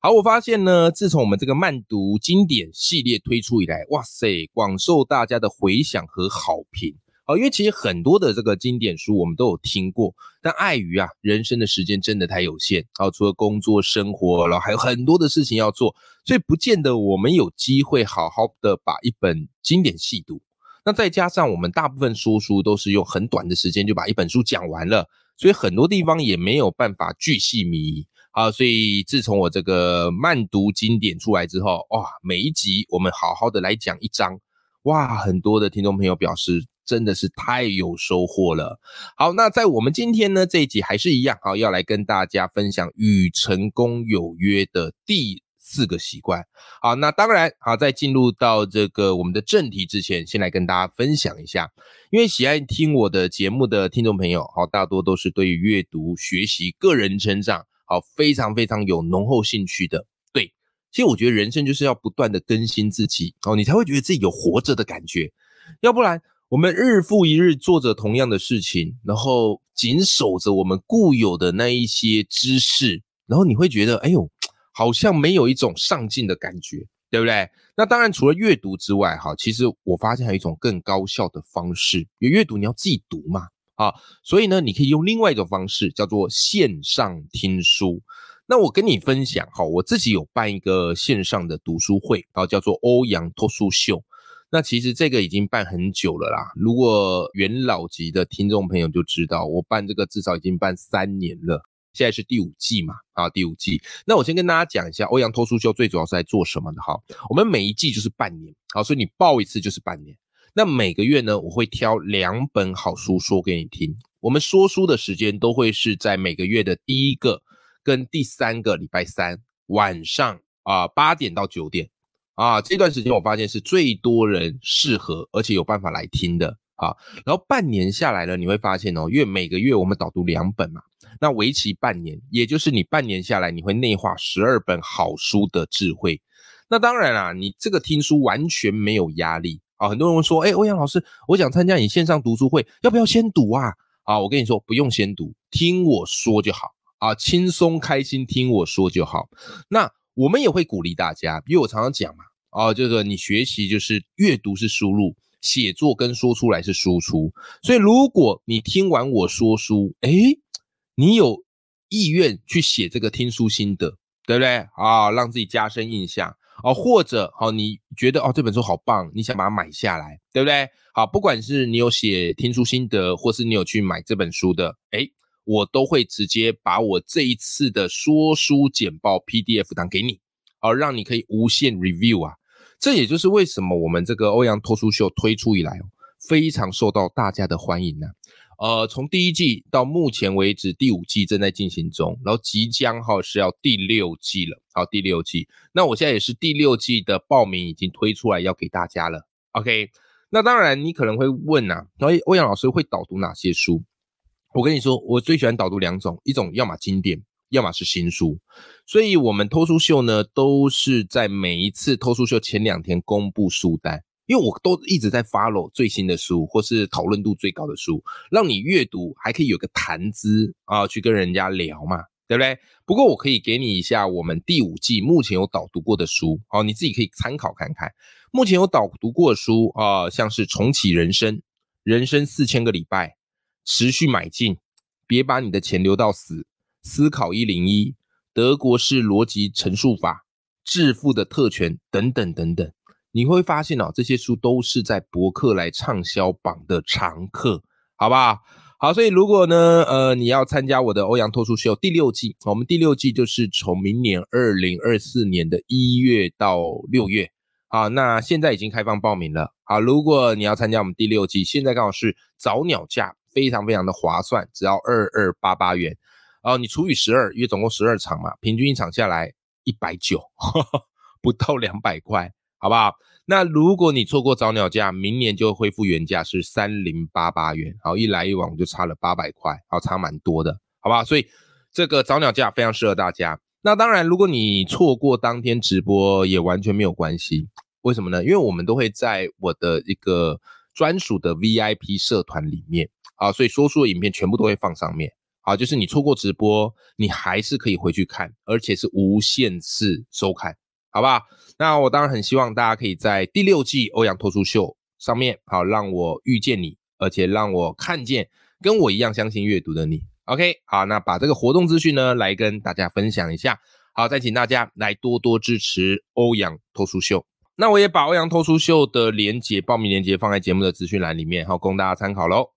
好，我发现呢，自从我们这个慢读经典系列推出以来，哇塞，广受大家的回响和好评。好，因为其实很多的这个经典书我们都有听过，但碍于啊人生的时间真的太有限，好，除了工作生活，然后还有很多的事情要做，所以不见得我们有机会好好的把一本经典细读。那再加上我们大部分说书都是用很短的时间就把一本书讲完了，所以很多地方也没有办法巨细靡。啊，所以自从我这个慢读经典出来之后，哇，每一集我们好好的来讲一章，哇，很多的听众朋友表示真的是太有收获了。好，那在我们今天呢这一集还是一样，好，要来跟大家分享与成功有约的第四个习惯。好，那当然，好，在进入到这个我们的正题之前，先来跟大家分享一下，因为喜爱听我的节目的听众朋友，好，大多都是对于阅读、学习、个人成长。好，非常非常有浓厚兴趣的，对，其实我觉得人生就是要不断的更新自己，哦，你才会觉得自己有活着的感觉，要不然我们日复一日做着同样的事情，然后紧守着我们固有的那一些知识，然后你会觉得，哎呦，好像没有一种上进的感觉，对不对？那当然，除了阅读之外，哈，其实我发现还有一种更高效的方式，有阅读你要自己读嘛。啊，所以呢，你可以用另外一种方式，叫做线上听书。那我跟你分享，哈，我自己有办一个线上的读书会，啊，叫做欧阳脱书秀。那其实这个已经办很久了啦。如果元老级的听众朋友就知道，我办这个至少已经办三年了，现在是第五季嘛，啊，第五季。那我先跟大家讲一下，欧阳脱书秀最主要是在做什么的哈。我们每一季就是半年，好，所以你报一次就是半年。那每个月呢，我会挑两本好书说给你听。我们说书的时间都会是在每个月的第一个跟第三个礼拜三晚上啊八点到九点啊这段时间，我发现是最多人适合而且有办法来听的啊。然后半年下来了，你会发现哦，因为每个月我们导读两本嘛，那为期半年，也就是你半年下来，你会内化十二本好书的智慧。那当然啦，你这个听书完全没有压力。啊，很多人会说，哎，欧阳老师，我想参加你线上读书会，要不要先读啊？啊，我跟你说，不用先读，听我说就好啊，轻松开心听我说就好。那我们也会鼓励大家，因为我常常讲嘛，啊，这个你学习就是阅读是输入，写作跟说出来是输出。所以如果你听完我说书，哎，你有意愿去写这个听书心得，对不对？啊，让自己加深印象。哦，或者好，你觉得哦这本书好棒，你想把它买下来，对不对？好，不管是你有写听书心得，或是你有去买这本书的，哎，我都会直接把我这一次的说书简报 PDF 档给你，好，让你可以无限 review 啊。这也就是为什么我们这个欧阳脱书秀推出以来，非常受到大家的欢迎呢。呃，从第一季到目前为止，第五季正在进行中，然后即将哈是要第六季了。好，第六季，那我现在也是第六季的报名已经推出来要给大家了。OK，那当然你可能会问呐，然后欧阳老师会导读哪些书？我跟你说，我最喜欢导读两种，一种要么经典，要么是新书。所以我们偷书秀呢，都是在每一次偷书秀前两天公布书单。因为我都一直在 follow 最新的书，或是讨论度最高的书，让你阅读还可以有个谈资啊，去跟人家聊嘛，对不对？不过我可以给你一下我们第五季目前有导读过的书，哦，你自己可以参考看看。目前有导读过的书啊，像是重启人生、人生四千个礼拜、持续买进、别把你的钱留到死、思考一零一、德国式逻辑陈述法、致富的特权等等等等。你会发现哦，这些书都是在博客来畅销榜的常客，好不好？好，所以如果呢，呃，你要参加我的欧阳脱书秀第六季，我们第六季就是从明年二零二四年的一月到六月，好，那现在已经开放报名了，好，如果你要参加我们第六季，现在刚好是早鸟价，非常非常的划算，只要二二八八元，哦，你除以十二，因为总共十二场嘛，平均一场下来一百九，不到两百块。好不好？那如果你错过早鸟价，明年就恢复原价是三零八八元，好，一来一往就差了八百块，好，差蛮多的，好不好？所以这个早鸟价非常适合大家。那当然，如果你错过当天直播，也完全没有关系。为什么呢？因为我们都会在我的一个专属的 VIP 社团里面啊，所以说书的影片全部都会放上面。好，就是你错过直播，你还是可以回去看，而且是无限次收看，好不好？那我当然很希望大家可以在第六季欧阳脱书秀上面，好让我遇见你，而且让我看见跟我一样相信阅读的你。OK，好，那把这个活动资讯呢来跟大家分享一下。好，再请大家来多多支持欧阳脱书秀。那我也把欧阳脱书秀的连结、报名连结放在节目的资讯栏里面，好供大家参考喽。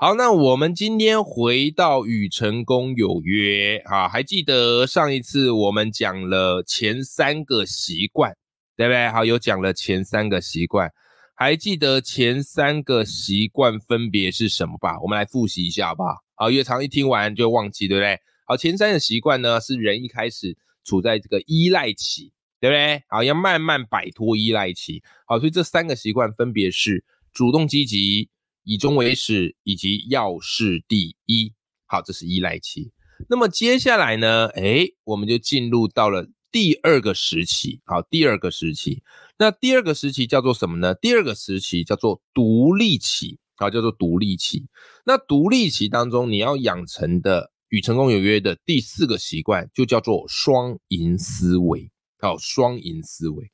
好，那我们今天回到与成功有约啊，还记得上一次我们讲了前三个习惯，对不对？好，有讲了前三个习惯，还记得前三个习惯分别是什么吧？我们来复习一下好不好？好，越长一听完就忘记，对不对？好，前三个习惯呢，是人一开始处在这个依赖期。对不对？好，要慢慢摆脱依赖期。好，所以这三个习惯分别是主动积极、以终为始以及要事第一。好，这是依赖期。那么接下来呢？哎，我们就进入到了第二个时期。好，第二个时期。那第二个时期叫做什么呢？第二个时期叫做独立期。好，叫做独立期。那独立期当中，你要养成的与成功有约的第四个习惯，就叫做双赢思维。好，双赢思维，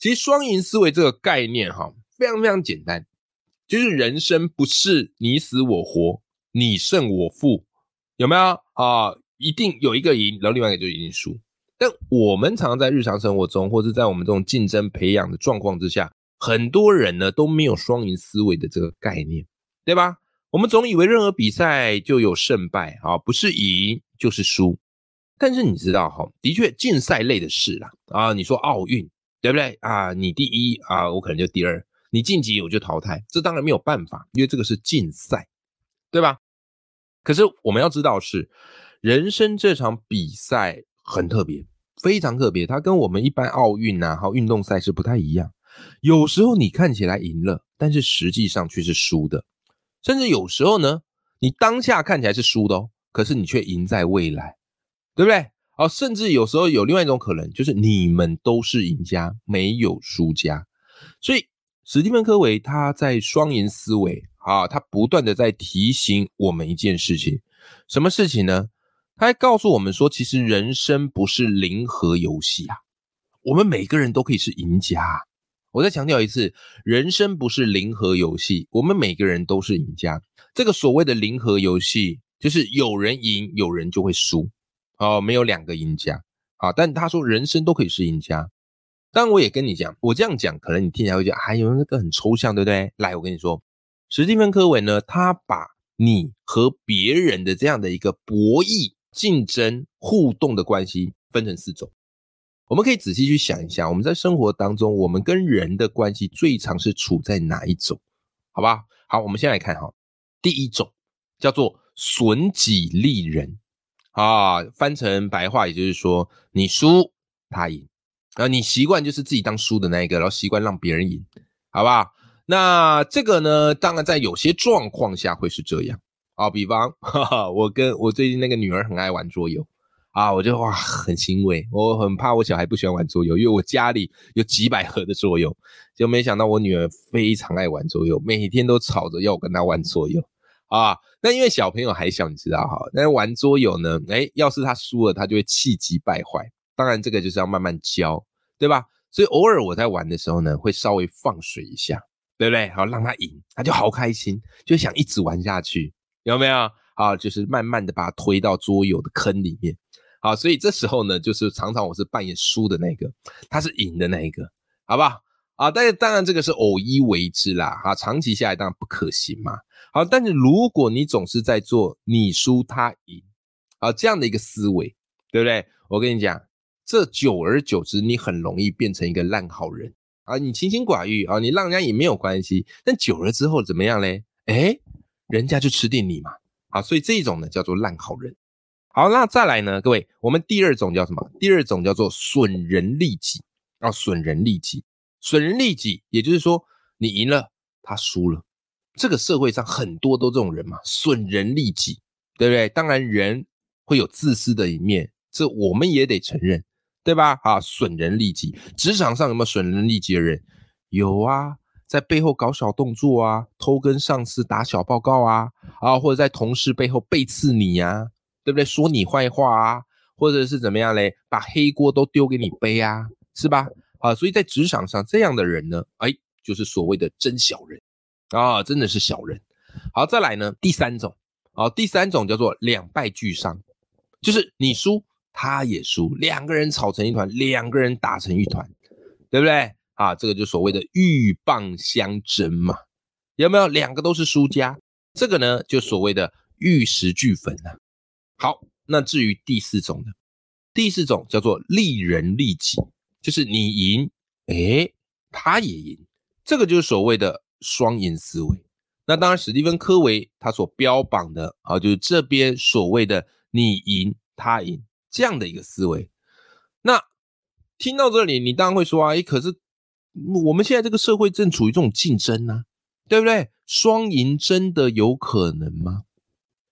其实双赢思维这个概念哈，非常非常简单，就是人生不是你死我活，你胜我负，有没有啊？一定有一个赢，然后另外一个就一定输。但我们常常在日常生活中，或是在我们这种竞争培养的状况之下，很多人呢都没有双赢思维的这个概念，对吧？我们总以为任何比赛就有胜败啊，不是赢就是输。但是你知道哈，的确竞赛类的事啦啊，你说奥运对不对啊？你第一啊，我可能就第二，你晋级我就淘汰，这当然没有办法，因为这个是竞赛，对吧？可是我们要知道是，人生这场比赛很特别，非常特别，它跟我们一般奥运呐还有运动赛事不太一样。有时候你看起来赢了，但是实际上却是输的，甚至有时候呢，你当下看起来是输的哦，可是你却赢在未来。对不对？哦，甚至有时候有另外一种可能，就是你们都是赢家，没有输家。所以史蒂芬·科维他在双赢思维啊，他不断的在提醒我们一件事情，什么事情呢？他还告诉我们说，其实人生不是零和游戏啊，我们每个人都可以是赢家。我再强调一次，人生不是零和游戏，我们每个人都是赢家。这个所谓的零和游戏，就是有人赢，有人就会输。哦，没有两个赢家，啊，但他说人生都可以是赢家。当然，我也跟你讲，我这样讲，可能你听起来会觉得，哎呦，那个很抽象，对不对？来，我跟你说，史蒂芬·科维呢，他把你和别人的这样的一个博弈、竞争、互动的关系分成四种。我们可以仔细去想一下，我们在生活当中，我们跟人的关系最常是处在哪一种？好吧？好，我们先来看哈，第一种叫做损己利人。啊，翻成白话，也就是说，你输他赢，啊，你习惯就是自己当输的那一个，然后习惯让别人赢，好不好？那这个呢，当然在有些状况下会是这样啊，比方，哈哈，我跟我最近那个女儿很爱玩桌游啊，我就哇很欣慰，我很怕我小孩不喜欢玩桌游，因为我家里有几百盒的桌游，就没想到我女儿非常爱玩桌游，每天都吵着要我跟她玩桌游。啊，那因为小朋友还小，你知道哈。那玩桌游呢？哎，要是他输了，他就会气急败坏。当然，这个就是要慢慢教，对吧？所以偶尔我在玩的时候呢，会稍微放水一下，对不对？好，让他赢，他就好开心，就想一直玩下去，有没有？啊，就是慢慢的把他推到桌游的坑里面。好，所以这时候呢，就是常常我是扮演输的那个，他是赢的那一个，好不好？啊，但是当然这个是偶一为之啦，哈，长期下来当然不可行嘛。好，但是如果你总是在做你输他赢，啊这样的一个思维，对不对？我跟你讲，这久而久之，你很容易变成一个烂好人啊。你清心寡欲啊，你让人家也没有关系，但久了之后怎么样嘞？哎，人家就吃定你嘛。啊，所以这一种呢叫做烂好人。好，那再来呢，各位，我们第二种叫什么？第二种叫做损人利己啊，损人利己。损人利己，也就是说你赢了，他输了。这个社会上很多都这种人嘛，损人利己，对不对？当然人会有自私的一面，这我们也得承认，对吧？啊，损人利己，职场上有没有损人利己的人？有啊，在背后搞小动作啊，偷跟上司打小报告啊，啊，或者在同事背后背刺你呀，对不对？说你坏话啊，或者是怎么样嘞？把黑锅都丢给你背啊，是吧？啊，所以在职场上这样的人呢，哎，就是所谓的真小人。啊，真的是小人。好，再来呢，第三种，啊，第三种叫做两败俱伤，就是你输，他也输，两个人吵成一团，两个人打成一团，对不对？啊，这个就所谓的鹬蚌相争嘛，有没有？两个都是输家，这个呢，就所谓的玉石俱焚啊。好，那至于第四种呢，第四种叫做利人利己，就是你赢，哎，他也赢，这个就是所谓的。双赢思维，那当然，史蒂芬·科维他所标榜的啊，就是这边所谓的你赢他赢这样的一个思维。那听到这里，你当然会说啊，诶，可是我们现在这个社会正处于这种竞争呢，对不对？双赢真的有可能吗？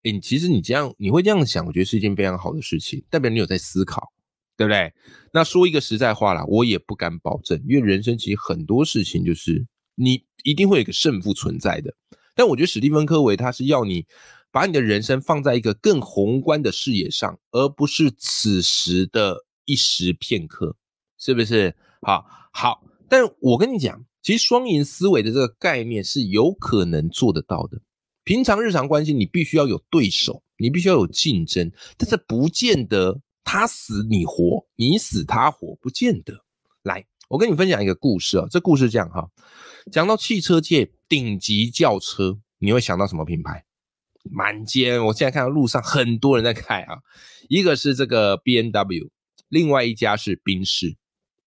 诶，其实你这样你会这样想，我觉得是一件非常好的事情，代表你有在思考，对不对？那说一个实在话啦，我也不敢保证，因为人生其实很多事情就是。你一定会有一个胜负存在的，但我觉得史蒂芬·科维他是要你把你的人生放在一个更宏观的视野上，而不是此时的一时片刻，是不是？好，好，但我跟你讲，其实双赢思维的这个概念是有可能做得到的。平常日常关系，你必须要有对手，你必须要有竞争，但是不见得他死你活，你死他活，不见得。来，我跟你分享一个故事啊，这故事这样哈。讲到汽车界顶级轿车，你会想到什么品牌？满街，我现在看到路上很多人在开啊。一个是这个 B N W，另外一家是宾士，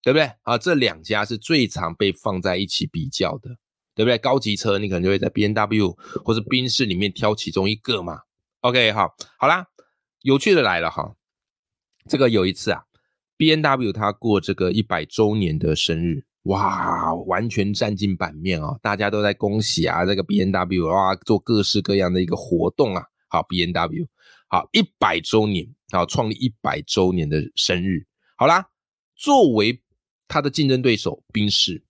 对不对？啊，这两家是最常被放在一起比较的，对不对？高级车你可能就会在 B N W 或者宾士里面挑其中一个嘛。OK，好，好啦，有趣的来了哈。这个有一次啊，B N W 它过这个一百周年的生日。哇，完全占尽版面啊！大家都在恭喜啊，这个 B N W 哇，做各式各样的一个活动啊。好，B N W 好一百周年，好创立一百周年的生日。好啦，作为他的竞争对手宾士，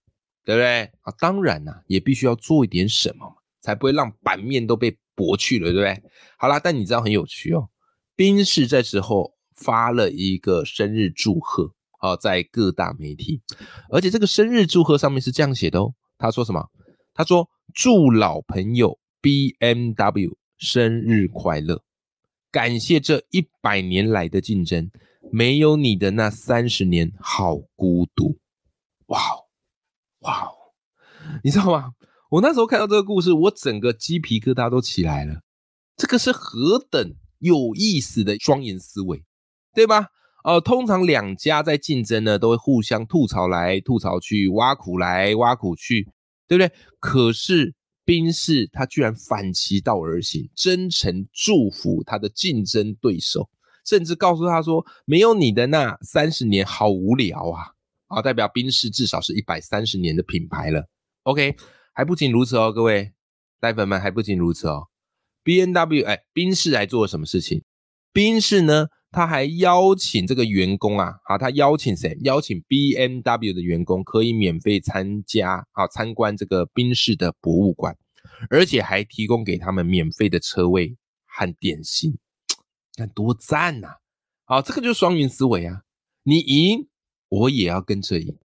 对不对啊？当然啦，也必须要做一点什么，才不会让版面都被驳去了，对不对？好啦，但你知道很有趣哦，宾士这时候发了一个生日祝贺。好，在各大媒体，而且这个生日祝贺上面是这样写的哦。他说什么？他说：“祝老朋友 B M W 生日快乐，感谢这一百年来的竞争，没有你的那三十年好孤独。”哇哦，哇哦，你知道吗？我那时候看到这个故事，我整个鸡皮疙瘩都起来了。这个是何等有意思的双赢思维，对吧？哦，通常两家在竞争呢，都会互相吐槽来吐槽去，挖苦来挖苦去，对不对？可是宾士他居然反其道而行，真诚祝福他的竞争对手，甚至告诉他说：“没有你的那三十年好无聊啊！”啊，代表宾士至少是一百三十年的品牌了。OK，还不仅如此哦，各位奶粉们还不仅如此哦。B N W 哎，宾士还做了什么事情？宾士呢？他还邀请这个员工啊，好，他邀请谁？邀请 B M W 的员工可以免费参加啊，参观这个宾士的博物馆，而且还提供给他们免费的车位和点心，看多赞呐！好，这个就是双赢思维啊，你赢，我也要跟着赢。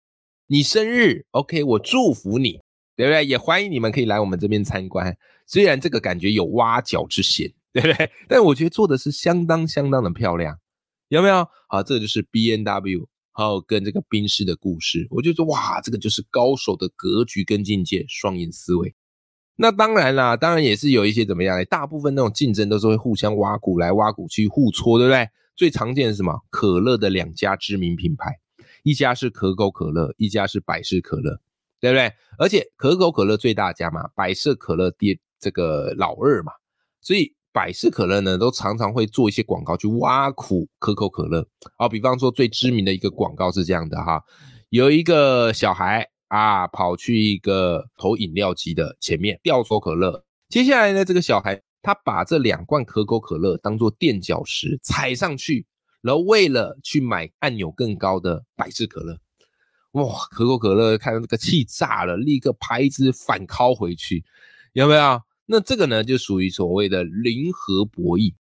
你生日，OK，我祝福你，对不对？也欢迎你们可以来我们这边参观，虽然这个感觉有挖角之嫌。对不对？但我觉得做的是相当相当的漂亮，有没有？好，这就是 B N W，还有跟这个宾士的故事。我就说，哇，这个就是高手的格局跟境界，双赢思维。那当然啦，当然也是有一些怎么样呢？大部分那种竞争都是会互相挖苦来挖苦去，互搓，对不对？最常见是什么？可乐的两家知名品牌，一家是可口可乐，一家是百事可乐，对不对？而且可口可乐最大家嘛，百事可乐第这个老二嘛，所以。百事可乐呢，都常常会做一些广告去挖苦可口可乐。好，比方说最知名的一个广告是这样的哈，有一个小孩啊，跑去一个投饮料机的前面掉手可乐。接下来呢，这个小孩他把这两罐可口可乐当做垫脚石踩上去，然后为了去买按钮更高的百事可乐，哇，可口可乐看到这个气炸了，立刻拍子反敲回去，有没有？那这个呢，就属于所谓的零和博弈，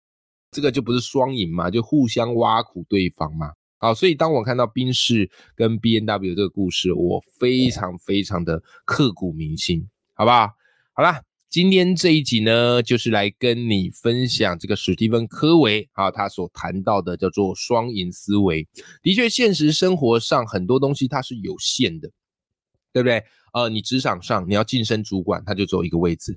这个就不是双赢嘛，就互相挖苦对方嘛。好，所以当我看到宾士跟 B N W 这个故事，我非常非常的刻骨铭心，好不好？好啦。今天这一集呢，就是来跟你分享这个史蒂芬·科维啊，他所谈到的叫做双赢思维。的确，现实生活上很多东西它是有限的，对不对？呃，你职场上你要晋升主管，他就只有一个位置；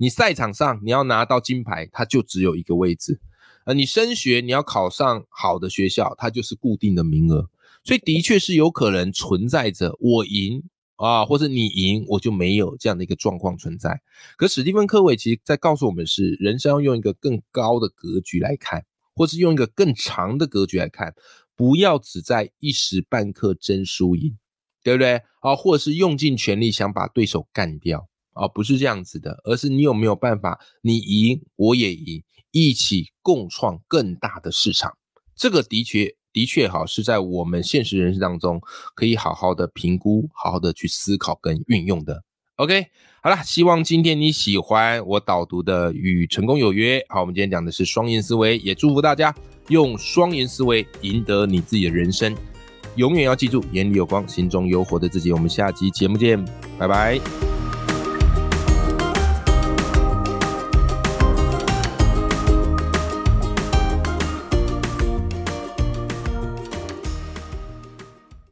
你赛场上你要拿到金牌，它就只有一个位置。呃，你升学你要考上好的学校，它就是固定的名额。所以，的确是有可能存在着我赢。啊，或者你赢，我就没有这样的一个状况存在。可史蒂芬·科维其实在告诉我们是，人生要用一个更高的格局来看，或是用一个更长的格局来看，不要只在一时半刻争输赢，对不对？啊，或者是用尽全力想把对手干掉啊，不是这样子的，而是你有没有办法，你赢我也赢，一起共创更大的市场。这个的确。的确，哈，是在我们现实人生当中可以好好的评估、好好的去思考跟运用的。OK，好了，希望今天你喜欢我导读的《与成功有约》。好，我们今天讲的是双赢思维，也祝福大家用双赢思维赢得你自己的人生。永远要记住，眼里有光，心中有火的自己。我们下期节目见，拜拜。